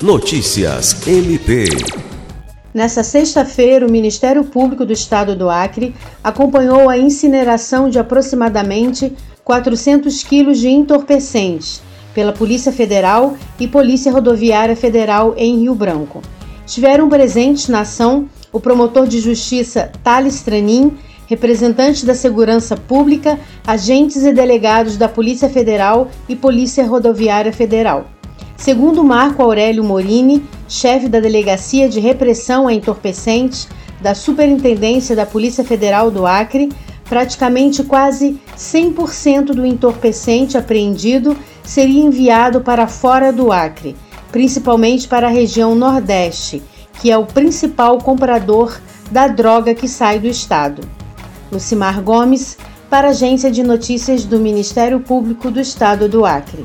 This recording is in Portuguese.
Notícias MP. Nessa sexta-feira, o Ministério Público do Estado do Acre acompanhou a incineração de aproximadamente 400 quilos de entorpecentes pela Polícia Federal e Polícia Rodoviária Federal em Rio Branco. Estiveram presentes na ação o promotor de justiça Thales Tranin, representante da Segurança Pública, agentes e delegados da Polícia Federal e Polícia Rodoviária Federal. Segundo Marco Aurélio Morini, chefe da Delegacia de Repressão a Entorpecentes da Superintendência da Polícia Federal do Acre, praticamente quase 100% do entorpecente apreendido seria enviado para fora do Acre, principalmente para a região Nordeste, que é o principal comprador da droga que sai do estado. Lucimar Gomes, para a Agência de Notícias do Ministério Público do Estado do Acre.